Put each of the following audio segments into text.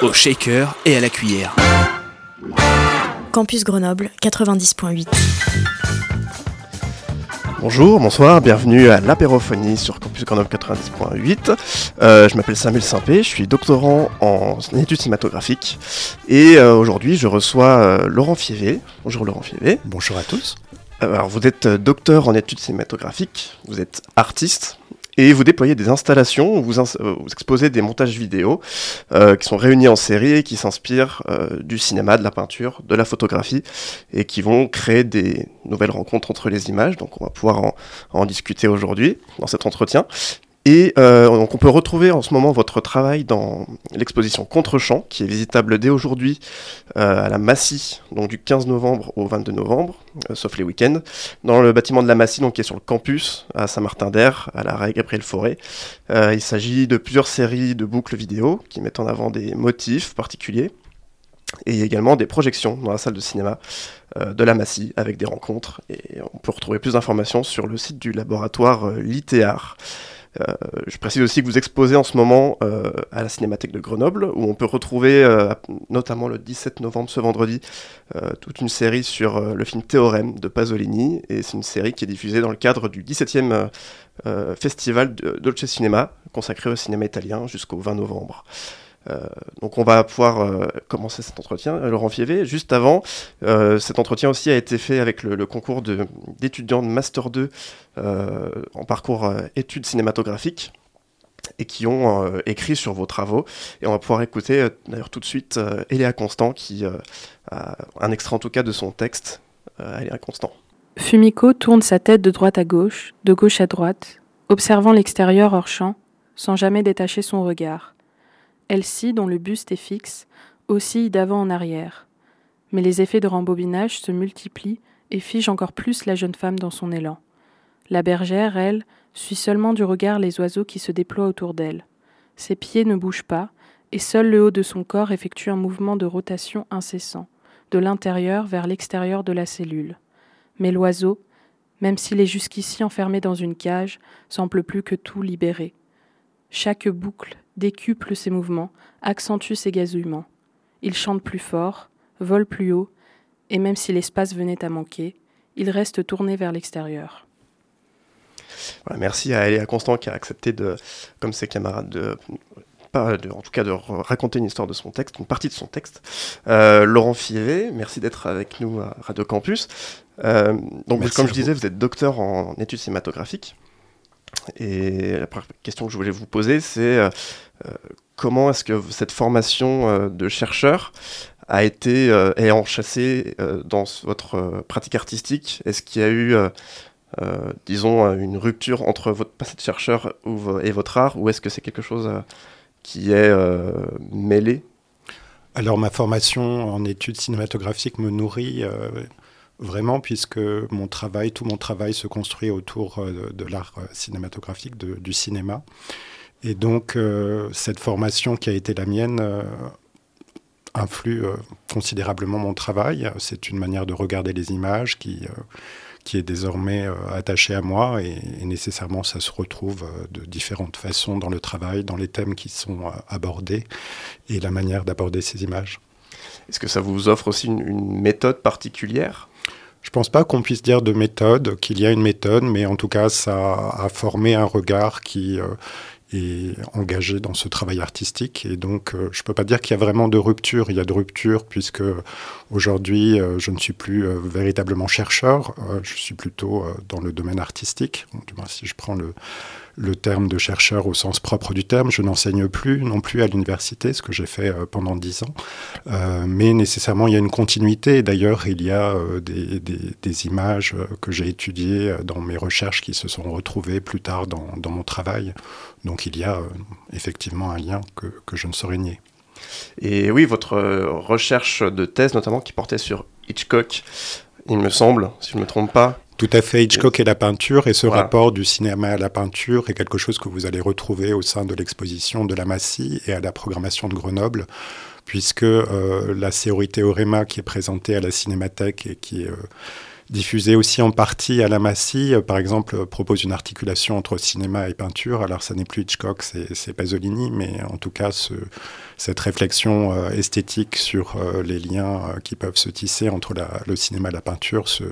Au shaker et à la cuillère. Campus Grenoble 90.8. Bonjour, bonsoir, bienvenue à l'apérophonie sur Campus Grenoble 90.8. Euh, je m'appelle Samuel Simpé, je suis doctorant en études cinématographiques et euh, aujourd'hui je reçois euh, Laurent Fievé. Bonjour Laurent Fievé. Bonjour à tous. Alors vous êtes docteur en études cinématographiques, vous êtes artiste et vous déployez des installations, vous, euh, vous exposez des montages vidéo euh, qui sont réunis en série et qui s'inspirent euh, du cinéma, de la peinture, de la photographie et qui vont créer des nouvelles rencontres entre les images. Donc on va pouvoir en, en discuter aujourd'hui dans cet entretien. Et euh, donc on peut retrouver en ce moment votre travail dans l'exposition Contre-champ qui est visitable dès aujourd'hui euh, à la Massy, donc du 15 novembre au 22 novembre, euh, sauf les week-ends, dans le bâtiment de la Massy, donc qui est sur le campus à Saint-Martin-d'Air, à l'arrêt Gabriel Fauré. Euh, il s'agit de plusieurs séries de boucles vidéo qui mettent en avant des motifs particuliers et également des projections dans la salle de cinéma de la Massy avec des rencontres. Et on peut retrouver plus d'informations sur le site du laboratoire Litéar. Euh, je précise aussi que vous exposez en ce moment euh, à la Cinémathèque de Grenoble, où on peut retrouver, euh, notamment le 17 novembre, ce vendredi, toute une série sur le film Théorème de Pasolini. Et c'est une série qui est diffusée dans le cadre du 17e euh, euh, festival Dolce Cinema, consacré au cinéma italien jusqu'au 20 novembre. Euh, donc on va pouvoir euh, commencer cet entretien. Euh, Laurent Fievé, juste avant, cet entretien aussi a été fait avec le, concours de- d'étudiants de, Master 2 euh, en parcours études cinématographiques et qui ont écrit sur vos travaux. Et on va pouvoir écouter d'ailleurs tout de suite euh, Eléa Constant qui a un extrait en tout cas de son texte. Eléa Constant. Fumiko tourne sa tête de droite à gauche, de gauche à droite, observant l'extérieur hors champ, sans jamais détacher son regard. Elsie, dont le buste est fixe, oscille d'avant en arrière. Mais les effets de rembobinage se multiplient et figent encore plus la jeune femme dans son élan. La bergère, elle, suit seulement du regard les oiseaux qui se déploient autour d'elle. Ses pieds ne bougent pas, et seul le haut de son corps effectue un mouvement de rotation incessant, de l'intérieur vers l'extérieur de la cellule. Mais l'oiseau, même s'il est jusqu'ici enfermé dans une cage, semble plus que tout libéré. Chaque boucle décuple ses mouvements, accentue ses gazouillements. Il chante plus fort, vole plus haut, et même si l'espace venait à manquer, il reste tourné vers l'extérieur. Voilà, merci à Eléa Constant qui a accepté, de, comme ses camarades, de, pas de- en tout cas de raconter une histoire de son texte, une partie de son texte. Euh, Laurent Fievé, merci d'être avec nous à Radio Campus. Euh, donc, Merci comme je vous. disais, vous êtes docteur en études cinématographiques. Et la première question que je voulais vous poser, c'est euh, comment est-ce que cette formation euh, de chercheur a été euh, est enchâssée euh, dans votre pratique artistique? Est-ce qu'il y a eu, disons, une rupture entre votre passé de chercheur et votre art, ou est-ce que c'est quelque chose qui est mêlé? Alors ma formation en études cinématographiques me nourrit vraiment puisque mon travail, tout mon travail se construit autour de, l'art cinématographique, du cinéma. Et donc euh, cette formation qui a été la mienne euh, influe euh, considérablement mon travail. C'est une manière de regarder les images qui, qui est désormais attachée à moi et, et nécessairement ça se retrouve de différentes façons dans le travail, dans les thèmes qui sont abordés et la manière d'aborder ces images. Est-ce que ça vous offre aussi une, une méthode particulière? Je pense pas qu'on puisse dire de méthode, qu'il y a une méthode, mais en tout cas, ça a formé un regard qui euh, est engagé dans ce travail artistique. Et donc, euh, je peux pas dire qu'il y a vraiment de rupture. Il y a de rupture puisque aujourd'hui, euh, je ne suis plus euh, véritablement chercheur. Je suis plutôt dans le domaine artistique. Du moins, si je prends le, le terme de chercheur au sens propre du terme, je n'enseigne plus non plus à l'université, ce que j'ai fait euh, pendant dix ans. Euh, mais nécessairement, il y a une continuité. D'ailleurs, il y a euh, des, images que j'ai étudiées dans mes recherches qui se sont retrouvées plus tard dans, mon travail. Donc il y a effectivement un lien que, que je ne saurais nier. Et oui, votre recherche de thèse, notamment, qui portait sur Hitchcock, il me semble, si je ne me trompe pas. Tout à fait, Hitchcock et la peinture, et ce rapport du cinéma à la peinture est quelque chose que vous allez retrouver au sein de l'exposition de la Massy et à la programmation de Grenoble, puisque euh, la théorie théoréma qui est présentée à la Cinémathèque et qui est euh, diffusée aussi en partie à la Massy, euh, par exemple, propose une articulation entre cinéma et peinture. Alors, ça n'est plus Hitchcock, c'est Pasolini, mais en tout cas, ce, cette réflexion esthétique sur les liens qui peuvent se tisser entre le cinéma et la peinture se,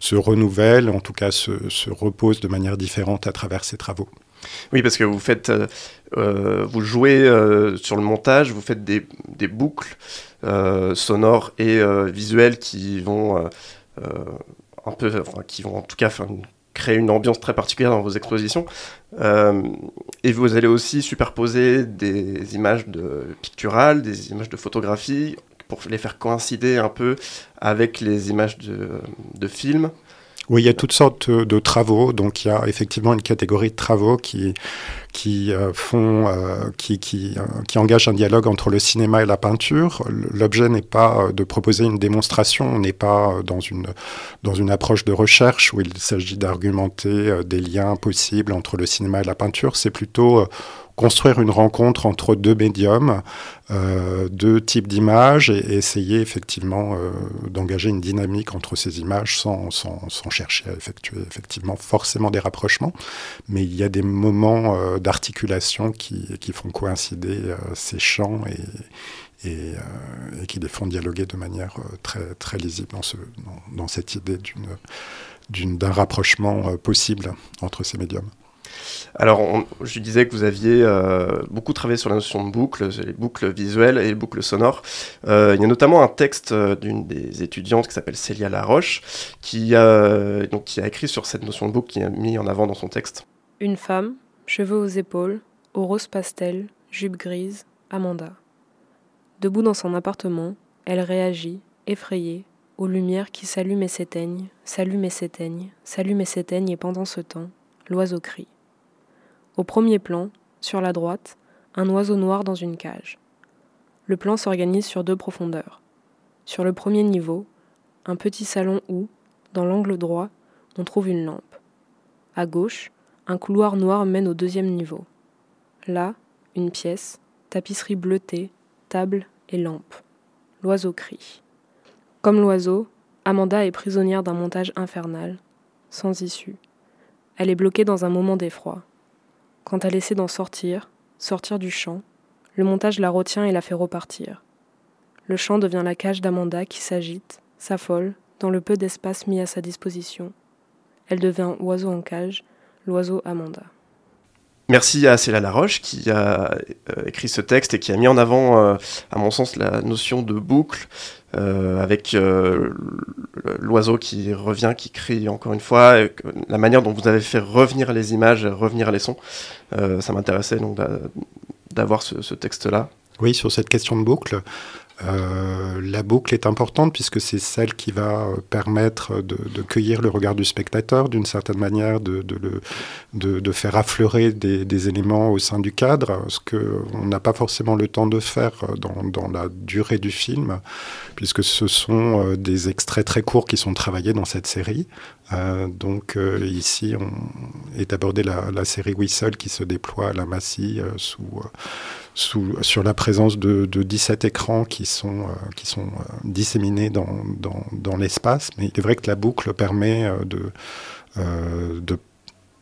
se, renouvelle, en tout cas se, se repose de manière différente à travers ces travaux. Oui, parce que vous faites, euh, euh, vous jouez euh, sur le montage, vous faites des, boucles sonores et visuelles qui vont un peu, enfin, qui vont en tout cas créer une ambiance très particulière dans vos expositions. et vous allez aussi superposer des images de picturales, des images de photographie pour les faire coïncider un peu avec les images de, de films. Oui, il y a toutes sortes de travaux. Donc, il y a effectivement une catégorie de travaux qui, qui euh, font, euh, qui, qui, euh, qui engagent un dialogue entre le cinéma et la peinture. L'objet n'est pas de proposer une démonstration. On n'est pas dans une, dans une approche de recherche où il s'agit d'argumenter des liens possibles entre le cinéma et la peinture. C'est plutôt construire une rencontre entre deux médiums, euh, deux types d'images et, essayer effectivement euh, d'engager une dynamique entre ces images sans, chercher à effectuer effectivement forcément des rapprochements. Mais il y a des moments euh, d'articulation qui, font coïncider ces champs et, qui les font dialoguer de manière très, lisible dans cette idée d'un rapprochement possible entre ces médiums. Alors, je disais que vous aviez euh, beaucoup travaillé sur la notion de boucle, les boucles visuelles et les boucles sonores. Euh, il y a notamment un texte euh, d'une des étudiantes qui s'appelle Célia Laroche, qui, donc, qui a écrit sur cette notion de boucle, qui a mis en avant dans son texte. Une femme, cheveux aux épaules, au rose pastel, jupe grise, Amanda. Debout dans son appartement, elle réagit, effrayée, aux lumières qui s'allument et s'éteignent, s'allument et s'éteignent, s'allument et s'éteignent, et pendant ce temps, l'oiseau crie. Au premier plan, sur la droite, un oiseau noir dans une cage. Le plan s'organise sur deux profondeurs. Sur le premier niveau, un petit salon où, dans l'angle droit, on trouve une lampe. À gauche, un couloir noir mène au deuxième niveau. Là, une pièce, tapisserie bleutée, table et lampe. L'oiseau crie. Comme l'oiseau, Amanda est prisonnière d'un montage infernal, sans issue. Elle est bloquée dans un moment d'effroi. Quand elle essaie d'en sortir, sortir du champ, le montage la retient et la fait repartir. Le champ devient la cage d'Amanda qui s'agite, s'affole, dans le peu d'espace mis à sa disposition. Elle devient oiseau en cage, l'oiseau Amanda. Merci à Céla Laroche qui a euh, écrit ce texte et qui a mis en avant, euh, à mon sens, la notion de boucle euh, avec l'oiseau qui revient, qui crie encore une fois, la manière dont vous avez fait revenir les images, revenir les sons. ça m'intéressait donc d'avoir ce texte-là. Oui, sur cette question de boucle, euh, la boucle est importante puisque c'est celle qui va euh, permettre de, cueillir le regard du spectateur d'une certaine manière, de, de, faire affleurer des, éléments au sein du cadre, ce qu'on n'a pas forcément le temps de faire dans, la durée du film, puisque ce sont euh, des extraits très courts qui sont travaillés dans cette série. donc ici, on est abordé la, série Whistle qui se déploie à la Massy sous sur la présence de, 17 écrans qui sont, euh, qui sont euh, disséminés dans, dans, l'espace. Mais il est vrai que la boucle permet euh, de, de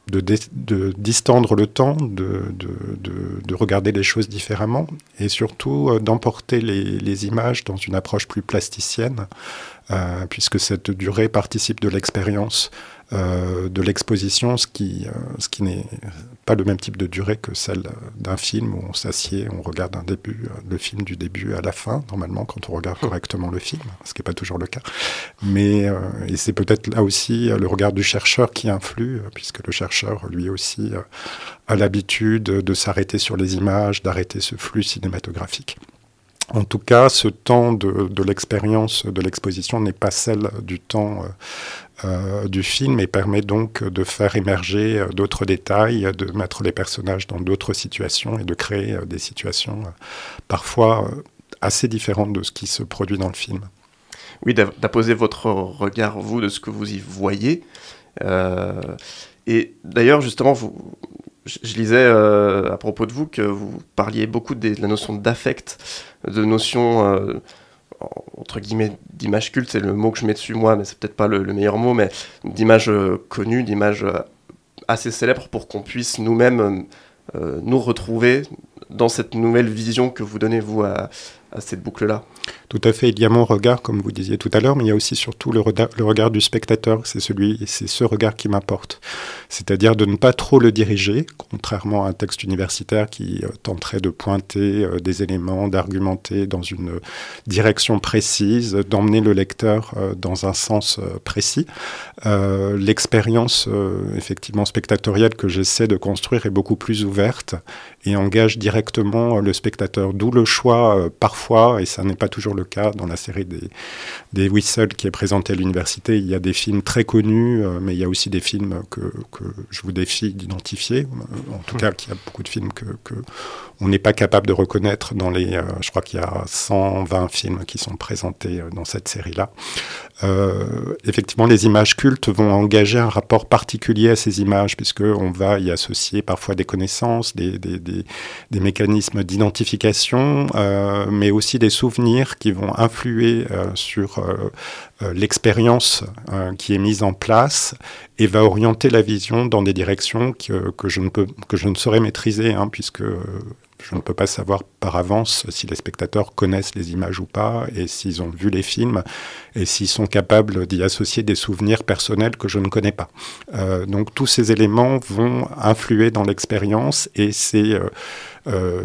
de, distendre le temps, de, de, regarder les choses différemment et surtout d'emporter les, images dans une approche plus plasticienne, puisque cette durée participe de l'expérience euh, de l'exposition, ce qui, euh, ce qui n'est pas le même type de durée que celle d'un film où on s'assied, on regarde un début, euh, le film du début à la fin, normalement, quand on regarde correctement le film, ce qui n'est pas toujours le cas. Mais et c'est peut-être là aussi le regard du chercheur qui influe, puisque le chercheur, lui aussi, a l'habitude de s'arrêter sur les images, d'arrêter ce flux cinématographique. En tout cas, ce temps de, l'expérience de l'exposition n'est pas celle du temps du film et permet donc de faire émerger d'autres détails, de mettre les personnages dans d'autres situations et de créer des situations parfois assez différentes de ce qui se produit dans le film. Oui, d'apposer votre regard, vous, de ce que vous y voyez. et d'ailleurs, justement, vous, je, lisais euh, à propos de vous que vous parliez beaucoup de, la notion d'affect, de notion euh, entre guillemets d'image culte, c'est le mot que je mets dessus moi, mais c'est peut-être pas le, meilleur mot, mais d'image euh, connue, d'image assez célèbre pour qu'on puisse nous-mêmes nous retrouver dans cette nouvelle vision que vous donnez vous à cette boucle-là. Tout à fait. Il y a mon regard, comme vous disiez tout à l'heure, mais il y a aussi surtout le, regard du spectateur. C'est celui, c'est ce regard qui m'importe. C'est-à-dire de ne pas trop le diriger, contrairement à un texte universitaire qui euh, tenterait de pointer euh, des éléments, d'argumenter dans une direction précise, d'emmener le lecteur euh, dans un sens précis. L'expérience, effectivement, spectatorielle que j'essaie de construire est beaucoup plus ouverte et engage directement le spectateur. D'où le choix, parfois, et ça n'est pas toujours le cas dans la série des, des qui est présentée à l'université. Il y a des films très connus, euh, mais il y a aussi des films que, je vous défie d'identifier. En tout cas, il y a beaucoup de films que, que on n'est pas capable de reconnaître dans les. Euh, je crois qu'il y a 120 films qui sont présentés euh, dans cette série-là. effectivement, les images cultes vont engager un rapport particulier à ces images, puisqu'on va y associer parfois des connaissances, des, mécanismes d'identification, mais aussi des souvenirs qui vont influer euh, sur euh, euh, l'expérience qui est mise en place et va orienter la vision dans des directions que, que je, ne peux, que je ne saurais maîtriser, hein, puisque je ne peux pas savoir par avance si les spectateurs connaissent les images ou pas, et s'ils ont vu les films, et s'ils sont capables d'y associer des souvenirs personnels que je ne connais pas. donc tous ces éléments vont influer dans l'expérience, et c'est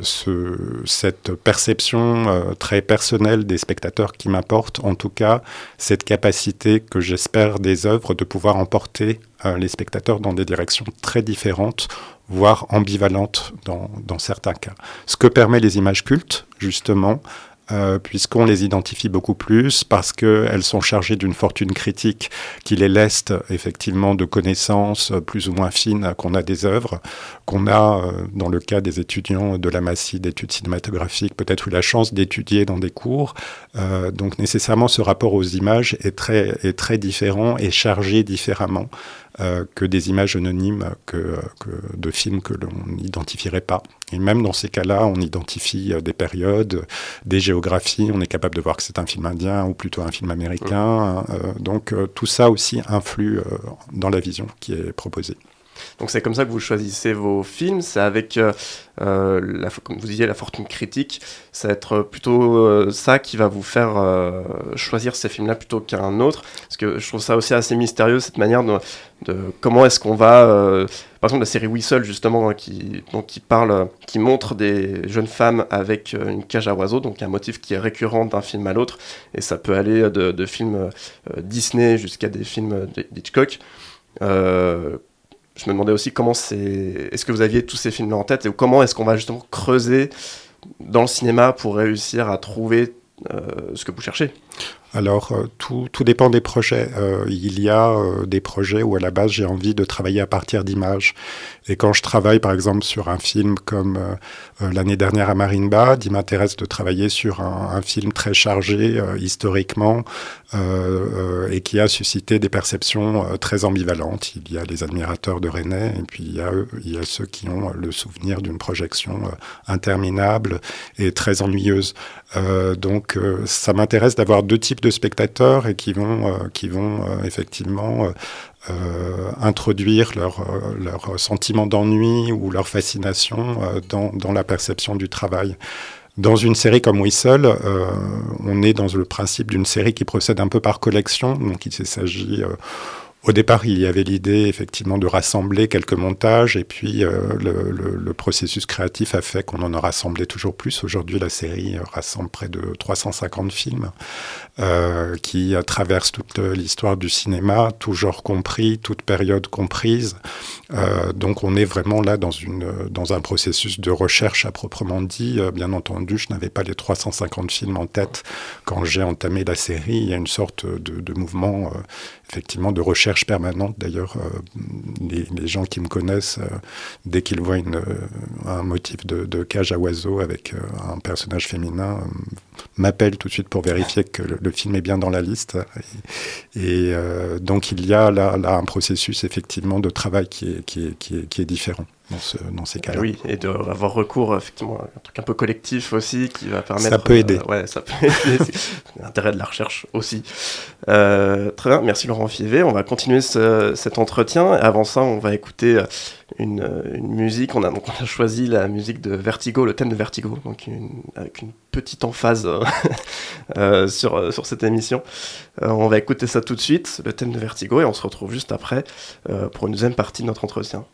ce, cette perception euh, très personnelle des spectateurs qui m'apporte, en tout cas, cette capacité que j'espère des œuvres de pouvoir emporter euh, les spectateurs dans des directions très différentes, voire ambivalentes dans, dans certains cas. Ce que permet les images cultes, justement, euh, puisqu'on les identifie beaucoup plus, parce qu'elles sont chargées d'une fortune critique qui les leste effectivement de connaissances plus ou moins fines qu'on a des œuvres, qu'on a, euh, dans le cas des étudiants de la Massy d'études cinématographiques, peut-être eu la chance d'étudier dans des cours. Euh, donc nécessairement, ce rapport aux images est très, est très différent et chargé différemment. Euh, que des images anonymes que, que de films que l'on n'identifierait pas. Et même dans ces cas-là, on identifie euh, des périodes, des géographies, on est capable de voir que c'est un film indien ou plutôt un film américain. Euh, donc tout ça aussi influe dans la vision qui est proposée. Donc c'est comme ça que vous choisissez vos films, c'est avec, euh, euh, comme vous disiez, la fortune critique, ça va être plutôt euh, ça qui va vous faire choisir ces films-là plutôt qu'un autre, parce que je trouve ça aussi assez mystérieux, cette manière de, comment est-ce qu'on va... par exemple, la série Whistle, justement, hein, qui, donc, qui parle, qui montre des jeunes femmes avec une cage à oiseaux, donc un motif qui est récurrent d'un film à l'autre, et ça peut aller de, films Disney jusqu'à des films d'Hitchcock. Je me demandais aussi comment c'est. Est-ce que vous aviez tous ces films en tête et comment est-ce qu'on va justement creuser dans le cinéma pour réussir à trouver euh, ce que vous cherchez? Alors, euh, tout, tout, dépend des projets. Euh, il y a euh, des projets où, à la base, j'ai envie de travailler à partir d'images. Et quand je travaille, par exemple, sur un film comme l'année dernière à Bad, il m'intéresse de travailler sur un, film très chargé historiquement et qui a suscité des perceptions très ambivalentes. Il y a les admirateurs de René et puis il y a ceux qui ont le souvenir d'une projection interminable et très ennuyeuse. Donc, ça m'intéresse d'avoir deux types de spectateurs et qui vont, euh, qui vont euh, effectivement euh, introduire leur, leur sentiment d'ennui ou leur fascination dans, dans, la perception du travail. Dans une série comme Whistle, on est dans le principe d'une série qui procède un peu par collection, donc il s'agit au départ, il y avait l'idée effectivement de rassembler quelques montages et puis euh, le, le, processus créatif a fait qu'on en a rassemblé toujours plus. Aujourd'hui, la série rassemble près de 350 films euh, qui traversent toute l'histoire du cinéma, tout genre compris, toute période comprise. Euh, donc on est vraiment là dans, une, dans un processus de recherche à proprement dit. Euh, bien entendu, je n'avais pas les 350 films en tête quand j'ai entamé la série. Il y a une sorte de, de mouvement euh, effectivement de recherche permanente. D'ailleurs, euh, les, gens qui me connaissent, euh, dès qu'ils voient une, euh, un motif de, cage à oiseaux avec un personnage féminin, m'appellent tout de suite pour vérifier que le, film est bien dans la liste. Et, donc, il y a là, là, un processus effectivement de travail qui est différent dans, ce, dans ces cas-là. Oui, et d'avoir recours effectivement à un truc un peu collectif aussi qui va permettre. Ça peut aider. Euh, ouais, ça peut aider. L'intérêt de la recherche aussi. Euh, très bien, merci Laurent Fivet. On va continuer ce, cet entretien. Avant ça, on va écouter une, une, musique. On a, donc on a choisi la musique de Vertigo, le thème de Vertigo, donc une, avec une petite emphase euh, sur, sur cette émission. Euh, on va écouter ça tout de suite, le thème de Vertigo, et on se retrouve juste après euh, pour une deuxième partie de notre entretien.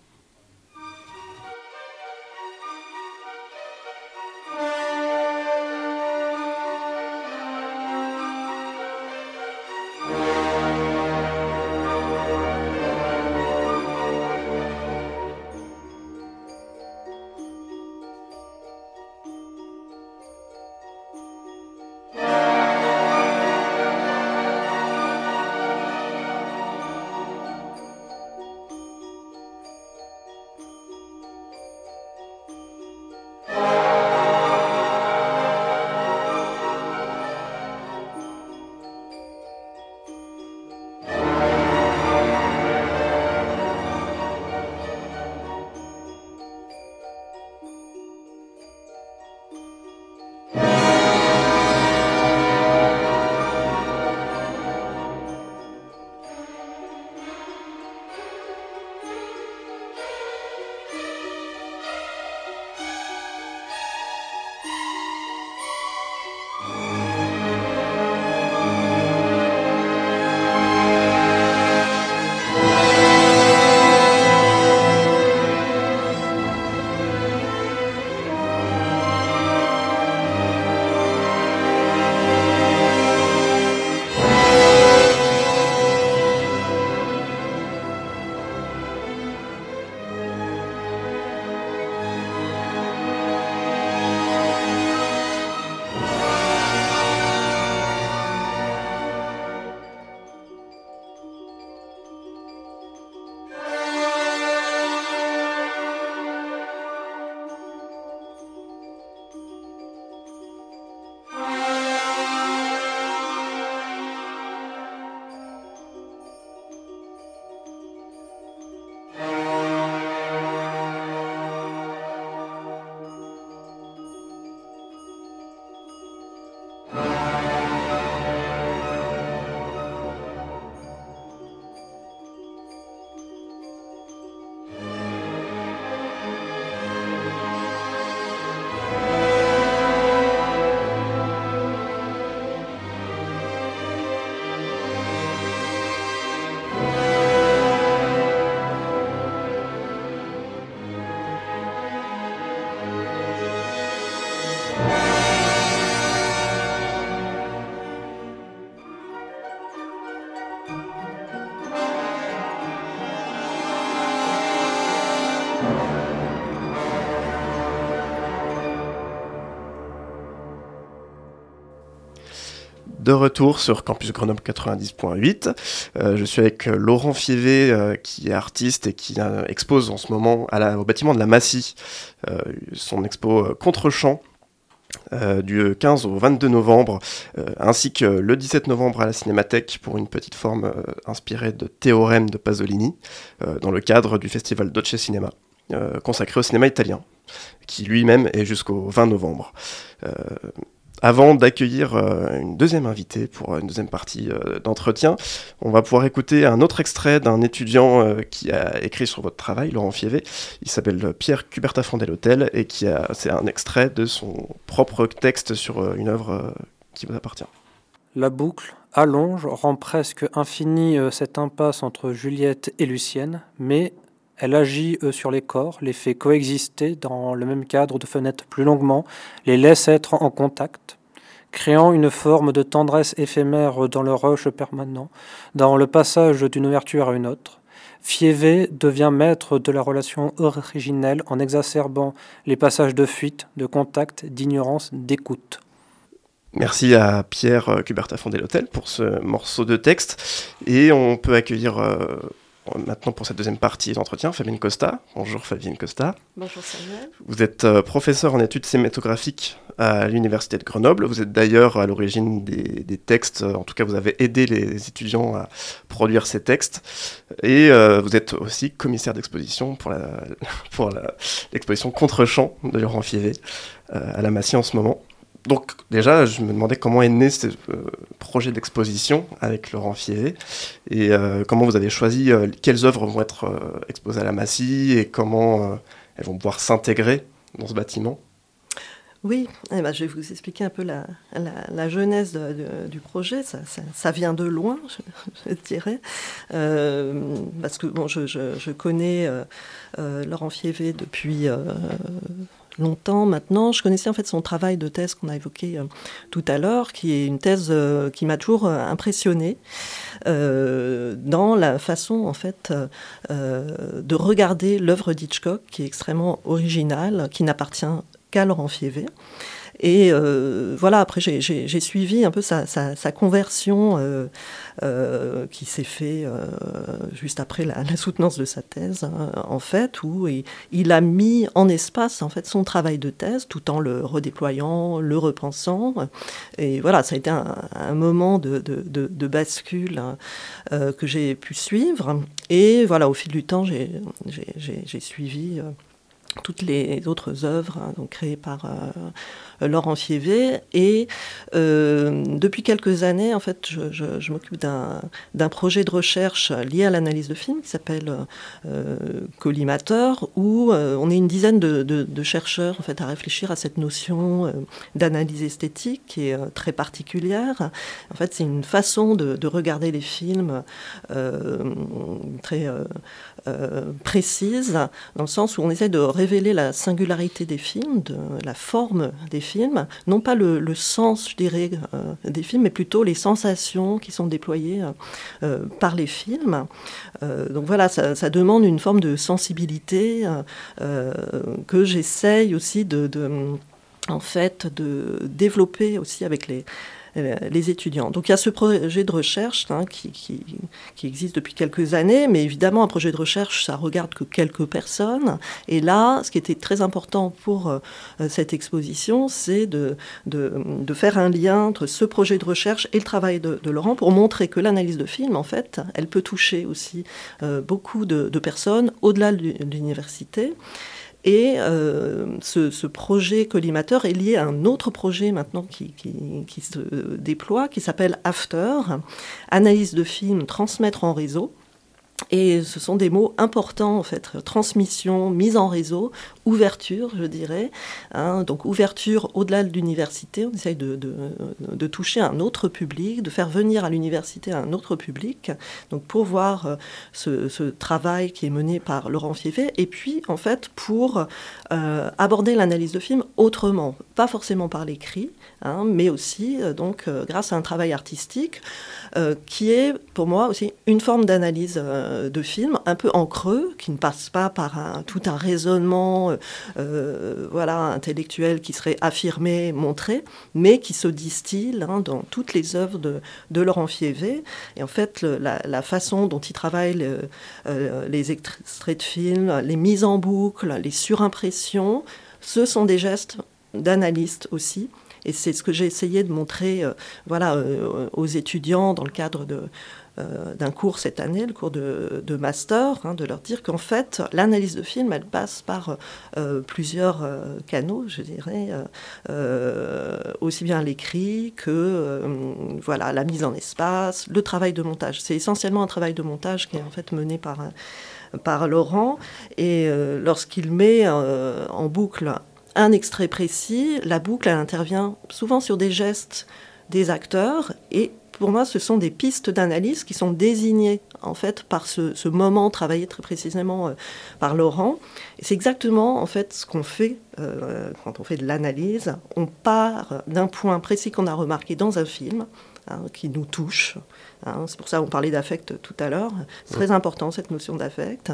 De retour sur Campus Grenoble 90.8. Euh, je suis avec euh, Laurent Fievé, euh, qui est artiste et qui expose en ce moment au bâtiment de la Massy son expo Contre-champ. du 15 au 22 novembre, ainsi que le 17 novembre à la Cinémathèque pour une petite forme inspirée de Théorème de Pasolini, dans le cadre du festival Dolce Cinema, consacré au cinéma italien, qui lui-même est jusqu'au 20 novembre avant d'accueillir euh, une deuxième invitée pour une deuxième partie euh, d'entretien, on va pouvoir écouter un autre extrait d'un étudiant euh, qui a écrit sur votre travail, Laurent Fievé. Il s'appelle Pierre Cuberta Fondelhotel et c'est un extrait de son propre texte sur une œuvre qui vous appartient. La boucle allonge, rend presque infinie cette impasse entre Juliette et Lucienne, mais elle agit sur les corps, les fait coexister dans le même cadre de fenêtre plus longuement, les laisse être en contact, créant une forme de tendresse éphémère dans le rush permanent, dans le passage d'une ouverture à une autre. Fievé devient maître de la relation originelle en exacerbant les passages de fuite, de contact, d'ignorance, d'écoute. Merci à Pierre Cuberta fondé l'hôtel pour ce morceau de texte. Et on peut accueillir euh, maintenant pour cette deuxième partie d'entretien, Fabienne Costa. Bonjour Fabienne Costa. Bonjour Samuel. Vous êtes euh, professeur en études cinématographiques à l'Université de Grenoble. Vous êtes d'ailleurs à l'origine des, textes, en tout cas vous avez aidé les étudiants à produire ces textes. Et euh, vous êtes aussi commissaire d'exposition pour l'exposition pour Contre-champ de Laurent Fievé euh, à la Massy en ce moment donc déjà, je me demandais comment est né ce euh, projet d'exposition avec Laurent Fievé et euh, comment vous avez choisi euh, quelles œuvres vont être exposées à la Massy et comment elles vont pouvoir s'intégrer dans ce bâtiment? Oui, eh ben, je vais vous expliquer un peu la, genèse du projet. Ça, vient de loin, je, dirais, parce que bon, je, je connais Laurent Fievé depuis longtemps maintenant. Je connaissais en fait son travail de thèse qu'on a évoqué euh, tout à l'heure, qui est une thèse euh, qui m'a toujours euh, impressionné dans la façon en fait de regarder l'œuvre d'Hitchcock, qui est extrêmement originale, qui n'appartient qu'à Laurent Fievé. Et euh, voilà, après, j'ai suivi un peu sa, conversion euh, euh, qui s'est fait juste après la, soutenance de sa thèse, hein, en fait, où il, a mis en espace en fait son travail de thèse tout en le redéployant, le repensant. Et voilà, ça a été un, moment de, bascule hein, que j'ai pu suivre. Et voilà, au fil du temps, j'ai suivi toutes les autres œuvres hein, créées par euh, Laurent Fievé. Et euh, depuis quelques années, en fait, je, m'occupe d'un projet de recherche lié à l'analyse de films qui s'appelle euh, Collimateur, où on est une dizaine de, chercheurs en fait, à réfléchir à cette notion d'analyse esthétique qui est très particulière. En fait, c'est une façon de, regarder les films très précise, dans le sens où on essaie de révéler la singularité des films, de la forme des films, non pas le, sens, je dirais, euh, des films, mais plutôt les sensations qui sont déployées euh, euh, par les films. donc voilà, ça, demande une forme de sensibilité que j'essaye aussi de, en fait, de développer aussi avec les, euh, les étudiants. Donc il y a ce projet de recherche hein, qui, qui, existe depuis quelques années, mais évidemment un projet de recherche, ça regarde que quelques personnes. Et là, ce qui était très important pour euh, cette exposition, c'est de, de, faire un lien entre ce projet de recherche et le travail de, Laurent pour montrer que l'analyse de film, en fait, elle peut toucher aussi euh, beaucoup de, personnes au-delà de l'université. Et euh, ce, projet collimateur est lié à un autre projet maintenant qui, qui se déploie, qui s'appelle After, analyse de films, transmettre en réseau. Et ce sont des mots importants en fait, transmission, mise en réseau, ouverture, je dirais. Hein. donc ouverture au-delà de l'université, on essaye de, toucher un autre public, de faire venir à l'université un autre public. Donc pour voir euh, ce, travail qui est mené par Laurent Fieffet, et puis en fait pour euh, aborder l'analyse de film autrement, pas forcément par l'écrit, hein, mais aussi euh, donc grâce à un travail artistique qui est pour moi aussi une forme d'analyse euh, de films un peu en creux, qui ne passe pas par tout un raisonnement euh, euh, voilà, intellectuel qui serait affirmé, montré, mais qui se distille hein, dans toutes les œuvres de, de, Laurent Fievé. Et en fait, la, façon dont il travaille les extraits de films, les mises en boucle, les surimpressions, ce sont des gestes d'analyste aussi. Et c'est ce que j'ai essayé de montrer voilà, aux étudiants dans le cadre de, euh, d'un cours cette année, le cours de, master, hein, de leur dire qu'en fait, l'analyse de film, elle passe par euh, plusieurs euh, canaux, je dirais, aussi bien l'écrit que voilà, la mise en espace, le travail de montage. C'est essentiellement un travail de montage qui est en fait mené par, par Laurent. Et lorsqu'il met en boucle un extrait précis, la boucle, elle intervient souvent sur des gestes des acteurs et pour moi, ce sont des pistes d'analyse qui sont désignées en fait par ce, moment travaillé très précisément par Laurent. c'est exactement en fait ce qu'on fait quand on fait de l'analyse. On part d'un point précis qu'on a remarqué dans un film, hein, qui nous touche. Hein. c'est pour ça qu'on parlait d'affect tout à l'heure. C'est très important cette notion d'affect.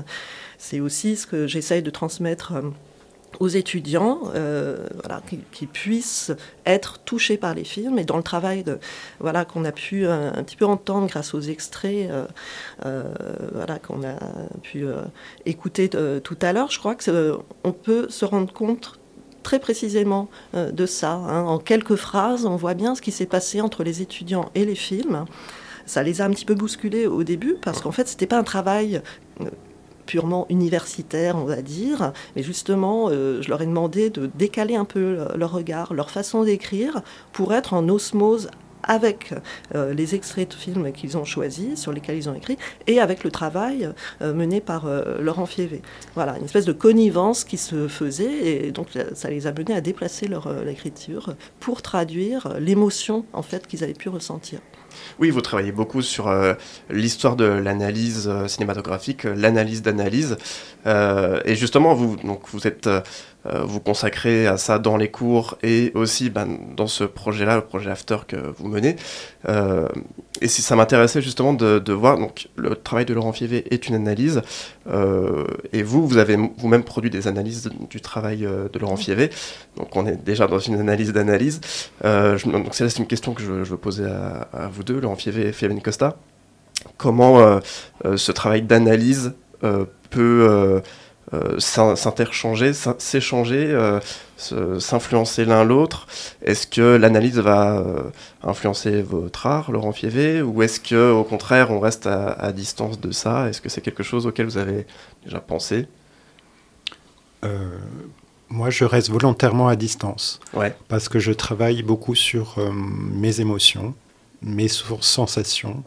C'est aussi ce que j'essaye de transmettre aux étudiants, euh, voilà, qui, puissent être touchés par les films. Et dans le travail voilà, qu'on a pu euh, un, petit peu entendre grâce aux extraits euh, voilà, qu'on a pu écouter tout à l'heure, je crois qu'on peut se rendre compte très précisément de ça. Hein. En quelques phrases, on voit bien ce qui s'est passé entre les étudiants et les films. Ça les a un petit peu bousculés au début parce qu'en fait, ce n'était pas un travail purement universitaire, on va dire. Mais justement, euh, je leur ai demandé de décaler un peu leur regard, leur façon d'écrire, pour être en osmose avec euh, les extraits de films qu'ils ont choisis, sur lesquels ils ont écrit, et avec le travail euh, mené par Laurent Fievé. Voilà, une espèce de connivence qui se faisait, et donc ça les a menés à déplacer leur écriture pour traduire l'émotion en fait qu'ils avaient pu ressentir. Oui, vous travaillez beaucoup sur euh, l'histoire de l'analyse euh, cinématographique, euh, l'analyse d'analyse. et justement, vous, donc, vous êtes vous consacrez à ça dans les cours et aussi ben, dans ce projet-là, le projet After que vous menez. Euh, et si ça m'intéressait justement de, voir, donc le travail de Laurent Fievé est une analyse, euh, et vous, vous avez vous-même produit des analyses du travail de Laurent Fievé, donc on est déjà dans une analyse d'analyse. donc c'est une question que je, veux poser à, vous deux, Laurent Fievé et Fabien Costa. Comment ce travail d'analyse peut euh, s'interchanger, s'échanger, euh, s'influencer l'un l'autre. Est-ce que l'analyse va euh, influencer votre art, Laurent Fievé, ou est-ce que au contraire on reste à, distance de ça? Est-ce que c'est quelque chose auquel vous avez déjà pensé? Moi, je reste volontairement à distance, ouais. parce que je travaille beaucoup sur mes émotions, mes sensations,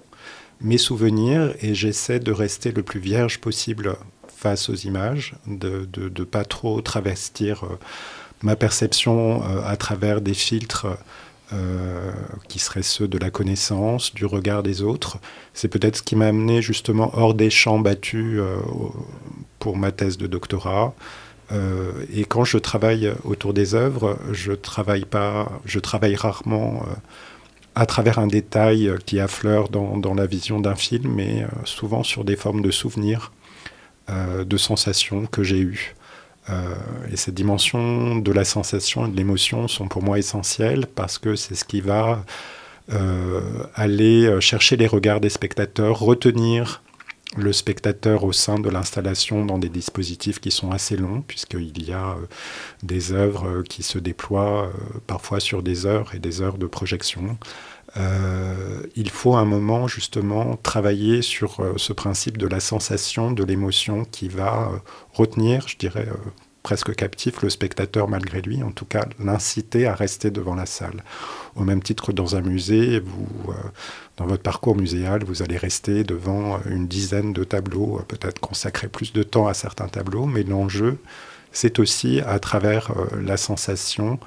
mes souvenirs, et j'essaie de rester le plus vierge possible face aux images, de ne pas trop travestir euh, ma perception euh, à travers des filtres euh, qui seraient ceux de la connaissance, du regard des autres. C'est peut-être ce qui m'a amené justement hors des champs battus pour ma thèse de doctorat. et quand je travaille autour des œuvres, je travaille pas, je travaille rarement à travers un détail qui affleure dans, dans la vision d'un film, mais souvent sur des formes de souvenirs de sensations que j'ai eues. Euh, et cette dimension de la sensation et de l'émotion sont pour moi essentielles parce que c'est ce qui va euh, aller chercher les regards des spectateurs, retenir le spectateur au sein de l'installation dans des dispositifs qui sont assez longs, puisqu'il y a des œuvres qui se déploient parfois sur des heures et des heures de projection. Euh, il faut un moment justement travailler sur euh, ce principe de la sensation, de l'émotion qui va euh, retenir, je dirais, presque captif le spectateur malgré lui, en tout cas l'inciter à rester devant la salle. Au même titre que dans un musée, vous, dans votre parcours muséal, vous allez rester devant une dizaine de tableaux, peut-être consacrer plus de temps à certains tableaux, mais l'enjeu, c'est aussi à travers la sensation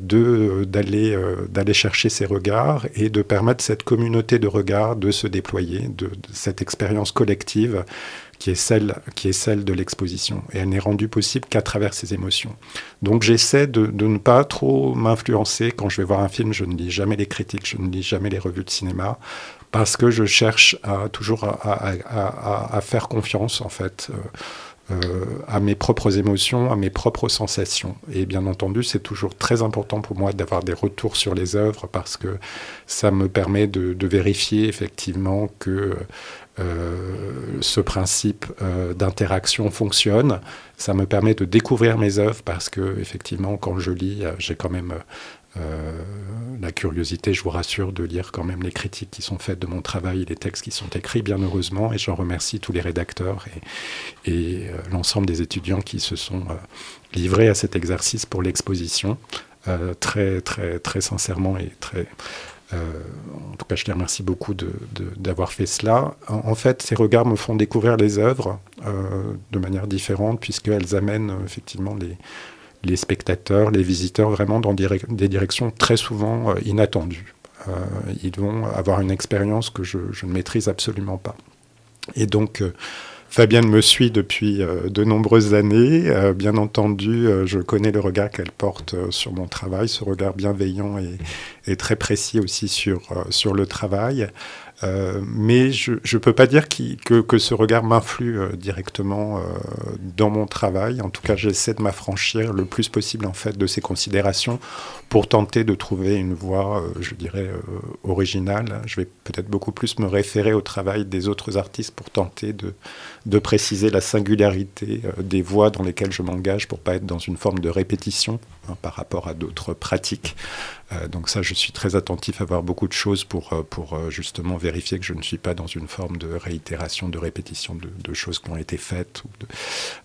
d'aller, euh, d'aller chercher ces regards et de permettre cette communauté de regards de se déployer, de, cette expérience collective qui est, celle, qui est celle de l'exposition. Et elle n'est rendue possible qu'à travers ces émotions. Donc j'essaie de, de, ne pas trop m'influencer. Quand je vais voir un film, je ne lis jamais les critiques, je ne lis jamais les revues de cinéma, parce que je cherche toujours à, à, faire confiance, en fait. Euh, euh, à mes propres émotions, à mes propres sensations. Et bien entendu, c'est toujours très important pour moi d'avoir des retours sur les œuvres parce que ça me permet de, vérifier effectivement que euh, ce principe euh, d'interaction fonctionne. Ça me permet de découvrir mes œuvres parce que effectivement, quand je lis, j'ai quand même euh, la curiosité, je vous rassure, de lire quand même les critiques qui sont faites de mon travail, les textes qui sont écrits, bien heureusement, et j'en remercie tous les rédacteurs et, et euh, l'ensemble des étudiants qui se sont euh, livrés à cet exercice pour l'exposition, très, très, très sincèrement et très... en tout cas, je les remercie beaucoup d'avoir fait cela. En, fait, ces regards me font découvrir les œuvres de manière différente, puisqu'elles amènent effectivement les, les spectateurs, les visiteurs, vraiment dans des directions très souvent euh, inattendues. ils vont avoir une expérience que je, je, ne maîtrise absolument pas. Et donc, Fabienne me suit depuis euh, de nombreuses années. Euh, bien entendu, euh, je connais le regard qu'elle porte sur mon travail, ce regard bienveillant et, et très précis aussi sur, sur le travail. Euh, mais je ne peux pas dire que, que, ce regard m'influe euh, directement euh, dans mon travail. En tout cas, j'essaie de m'affranchir le plus possible en fait de ces considérations pour tenter de trouver une voie, je dirais, originale. Je vais peut-être beaucoup plus me référer au travail des autres artistes pour tenter de, de préciser la singularité des voies dans lesquelles je m'engage pour pas être dans une forme de répétition hein, par rapport à d'autres pratiques. donc ça, je suis très attentif à voir beaucoup de choses pour, pour justement vérifier que je ne suis pas dans une forme de réitération, de répétition de, choses qui ont été faites.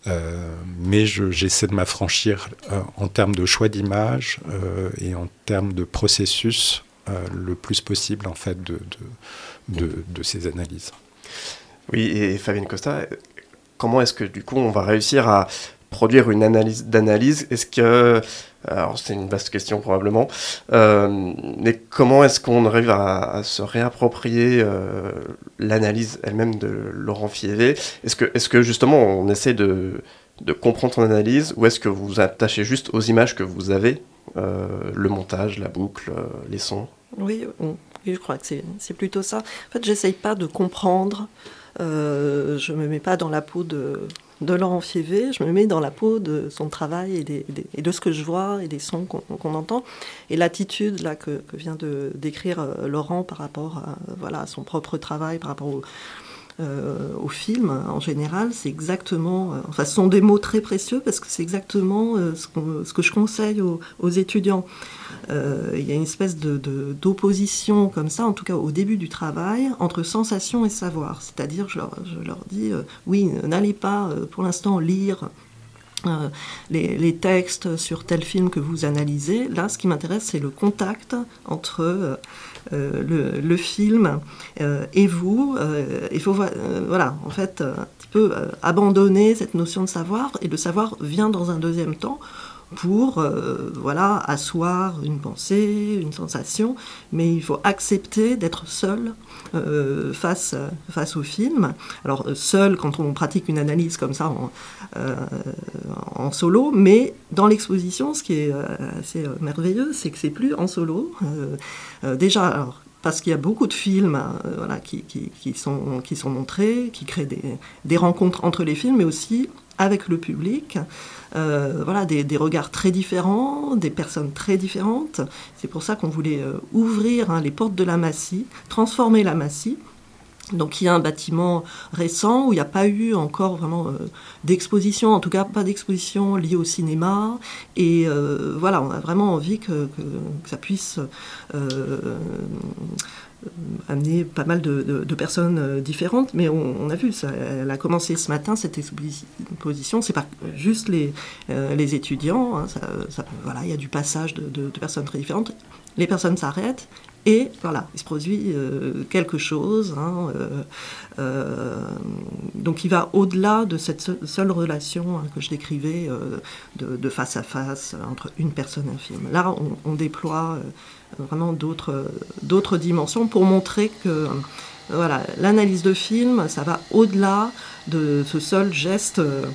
Euh, mais j'essaie de m'affranchir euh, en termes de choix d'image euh, et en termes de processus le plus possible en fait de, de, ces analyses. Oui, et Fabienne Costa, comment est-ce que du coup on va réussir à produire une analyse d'analyse? Est-ce que alors c'est une vaste question probablement, euh, mais comment est-ce qu'on arrive à, se réapproprier euh, l'analyse elle-même de Laurent Fievé? Est-ce que, est que justement on essaie de, de comprendre son analyse ou est-ce que vous vous attachez juste aux images que vous avez, euh, le montage, la boucle, les sons? Oui, je crois que c'est plutôt ça. En fait, j'essaye pas de comprendre, je me mets pas dans la peau de de Laurent Fievé, je me mets dans la peau de son travail et, de ce que je vois et des sons qu'on entend. Et l'attitude que, vient de décrire euh, Laurent par rapport à, voilà, son propre travail, par rapport au, euh, film en général, c'est exactement, euh, enfin, ce sont des mots très précieux parce que c'est exactement ce, que je conseille aux étudiants. Euh, il y a une espèce d'opposition comme ça, en tout cas au début du travail, entre sensation et savoir. C'est-à-dire, je leur, dis, euh, oui, n'allez pas euh, pour l'instant lire les, textes sur tel film que vous analysez. Là, ce qui m'intéresse, c'est le contact entre le, film et vous. il faut, voilà, en fait, un petit peu abandonner cette notion de savoir, et le savoir vient dans un deuxième temps pour euh, voilà asseoir une pensée, une sensation, mais il faut accepter d'être seul euh, face, face au film. Alors seul quand on pratique une analyse comme ça en, euh, en solo, mais dans l'exposition, ce qui est assez merveilleux, c'est que c'est plus en solo. déjà, alors, parce qu'il y a beaucoup de films voilà, qui, sont, qui sont montrés, qui créent des, des rencontres entre les films, mais aussi avec le public. Euh, voilà, des, regards très différents, des personnes très différentes. C'est pour ça qu'on voulait euh, ouvrir hein, les portes de la Massy, transformer la Massy. Donc il y a un bâtiment récent où il n'y a pas eu encore vraiment euh, d'exposition, en tout cas pas d'exposition liée au cinéma. Et voilà, on a vraiment envie que, ça puisse euh, amener pas mal de, personnes euh, différentes, mais on, a vu, ça, elle a commencé ce matin, cette exposition, c'est pas juste les, euh, les étudiants, hein, voilà, il y a du passage de, personnes très différentes, les personnes s'arrêtent, et voilà, il se produit quelque chose. Hein, donc il va au-delà de cette seule relation hein, que je décrivais de, face à face entre une personne et un film. Là, on, déploie vraiment d'autres dimensions pour montrer que l'analyse de film, ça va au-delà de ce seul geste euh,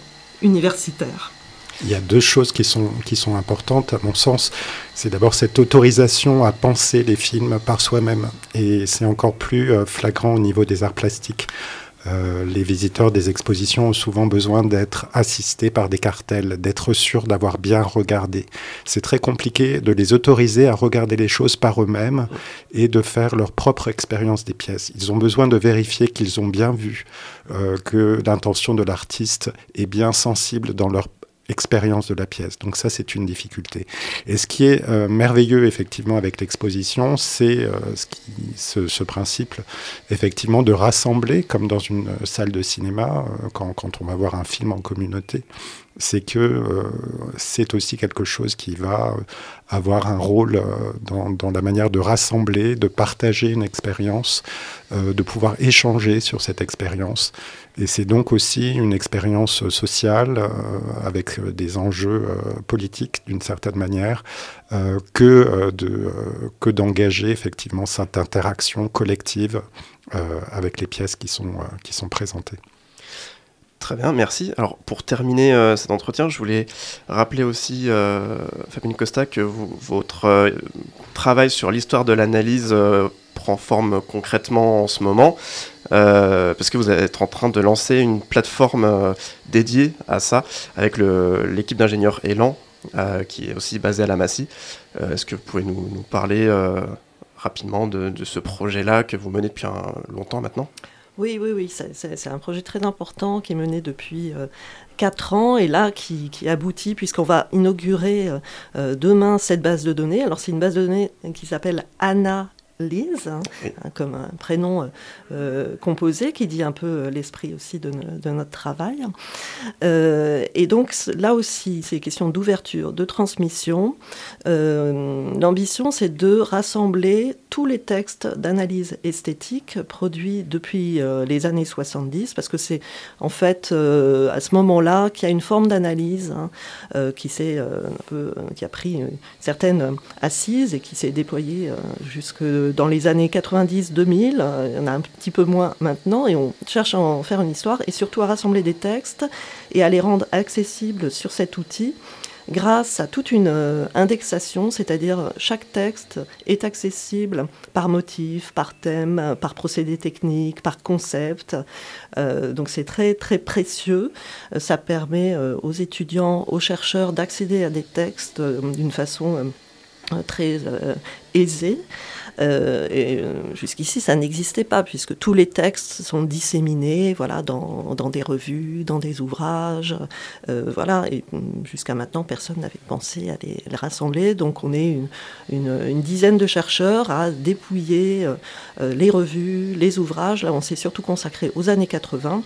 universitaire. Il y a deux choses qui sont, qui sont importantes, à mon sens. C'est d'abord cette autorisation à penser les films par soi-même. Et c'est encore plus euh, flagrant au niveau des arts plastiques. Euh, les visiteurs des expositions ont souvent besoin d'être assistés par des cartels, d'être sûrs d'avoir bien regardé. C'est très compliqué de les autoriser à regarder les choses par eux-mêmes et de faire leur propre expérience des pièces. Ils ont besoin de vérifier qu'ils ont bien vu, euh, que l'intention de l'artiste est bien sensible dans leur expérience de la pièce. Donc ça, c'est une difficulté. Et ce qui est euh, merveilleux, effectivement, avec l'exposition, c'est euh, ce, principe, effectivement, de rassembler, comme dans une salle de cinéma, euh, quand, on va voir un film en communauté, c'est que c'est aussi quelque chose qui va avoir un rôle dans, la manière de rassembler, de partager une expérience, de pouvoir échanger sur cette expérience. Et c'est donc aussi une expérience sociale avec des enjeux politiques d'une certaine manière que que d'engager effectivement cette interaction collective avec les pièces qui sont, qui sont présentées. Très bien, merci. Alors pour terminer euh, cet entretien, je voulais rappeler aussi, euh, Costa, que votre euh, travail sur l'histoire de l'analyse prend forme concrètement en ce moment, parce que vous êtes en train de lancer une plateforme dédiée à ça, avec l'équipe d'ingénieurs Elan, qui est aussi basée à la Massy. Est-ce que vous pouvez nous, parler rapidement de, ce projet-là que vous menez depuis un, longtemps maintenant? Oui, oui, oui, c'est un projet très important qui est mené depuis euh, quatre ans et là qui, aboutit puisqu'on va inaugurer euh, euh, demain cette base de données. Alors c'est une base de données qui s'appelle ANA Lise, hein, comme un prénom euh, euh, composé qui dit un peu euh, l'esprit aussi de, notre travail. et donc là aussi, c'est question d'ouverture, de transmission. L'ambition, c'est de rassembler tous les textes d'analyse esthétique produits depuis les années 70, parce que c'est en fait à ce moment-là qu'il y a une forme d'analyse hein, qui, qui a pris une certaine assise et qui s'est déployée jusque dans les années 90-2000, euh, il y en a un petit peu moins maintenant, et on cherche à en faire une histoire et surtout à rassembler des textes et à les rendre accessibles sur cet outil grâce à toute une euh, indexation, c'est-à-dire chaque texte est accessible par motif, par thème, par procédé technique, par concept. Euh, donc c'est très très précieux. Ça permet aux étudiants, aux chercheurs d'accéder à des textes d'une façon très euh, jusqu'ici, ça n'existait pas, puisque tous les textes sont disséminés voilà, dans, dans des revues, dans des ouvrages. Euh, voilà, et jusqu'à maintenant, personne n'avait pensé à les, rassembler. Donc, on est une, une, dizaine de chercheurs à dépouiller les revues, les ouvrages. Là, on s'est surtout consacré aux années 80.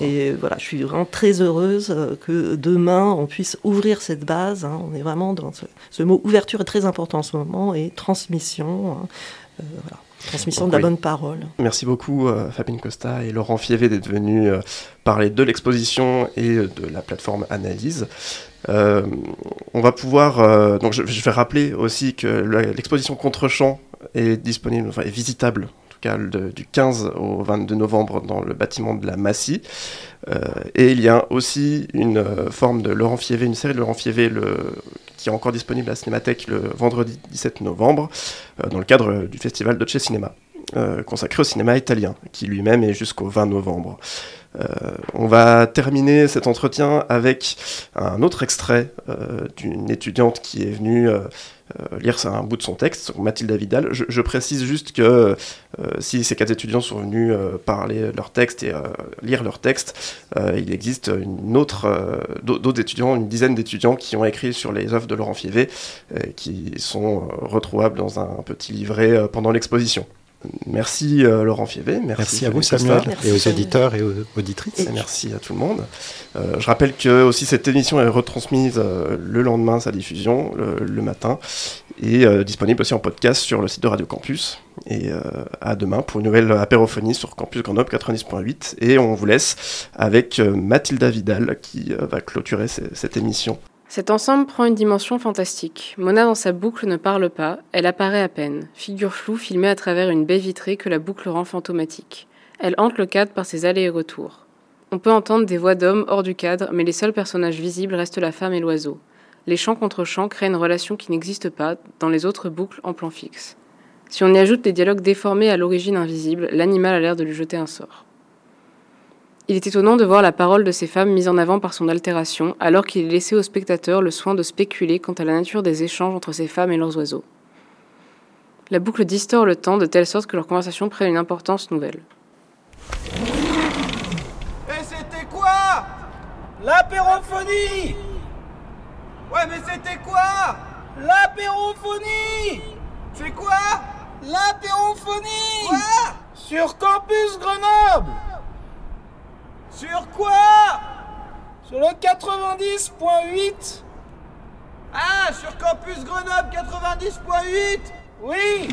Et voilà, je suis vraiment très heureuse que demain, on puisse ouvrir cette base. Hein. On est vraiment dans ce, ce, mot ouverture est très important en ce moment et transmission. Hein. Euh, Transmission de la bonne parole. Merci beaucoup euh, Fabien Costa et Laurent Fievé d'être venus euh, parler de l'exposition et de la plateforme Analyse. on va pouvoir. donc je, vais rappeler aussi que l'exposition Contre-champ est disponible, enfin est visitable du 15 au 22 novembre dans le bâtiment de la Massy. Euh, et il y a aussi une euh, forme de Laurent Fievé, une série de Laurent Fievé le, qui est encore disponible à Cinémathèque le vendredi 17 novembre euh, dans le cadre du festival Dolce Cinema. consacré au cinéma italien, qui lui-même est jusqu'au 20 novembre. on va terminer cet entretien avec un autre extrait d'une étudiante qui est venue euh, lire un bout de son texte, Mathilde Vidal. Je, précise juste que euh, si ces quatre étudiants sont venus euh, parler leur texte et lire leur texte, il existe une autre, d'autres étudiants, une dizaine d'étudiants qui ont écrit sur les œuvres de Laurent Fievé, qui sont retrouvables dans un petit livret pendant l'exposition. Merci euh, Laurent Fievé. Merci, à vous Samuel et aux auditeurs et aux auditrices. merci à tout le monde. Euh, je rappelle que aussi cette émission est retransmise euh, le lendemain, sa diffusion, le, matin, et disponible aussi en podcast sur le site de Radio Campus. Et à demain pour une nouvelle apérophonie sur Campus Grenoble 90.8. Et on vous laisse avec Mathilda Vidal qui va clôturer cette émission. Cet ensemble prend une dimension fantastique. Mona dans sa boucle ne parle pas, elle apparaît à peine, figure floue filmée à travers une baie vitrée que la boucle rend fantomatique. Elle hante le cadre par ses allers et retours. On peut entendre des voix d'hommes hors du cadre, mais les seuls personnages visibles restent la femme et l'oiseau. Les chants contre chants créent une relation qui n'existe pas dans les autres boucles en plan fixe. Si on y ajoute des dialogues déformés à l'origine invisible, l'animal a l'air de lui jeter un sort. Il est étonnant de voir la parole de ces femmes mise en avant par son altération, alors qu'il est laissé aux spectateurs le soin de spéculer quant à la nature des échanges entre ces femmes et leurs oiseaux. La boucle distord le temps de telle sorte que leur conversation prenne une importance nouvelle. Et c'était quoi? L'apérophonie! Ouais, mais c'était quoi? L'apérophonie! C'est quoi? L'apérophonie! Quoi Sur Campus Grenoble sur quoi? Sur le 90.8 Ah, sur Campus Grenoble 90.8 Oui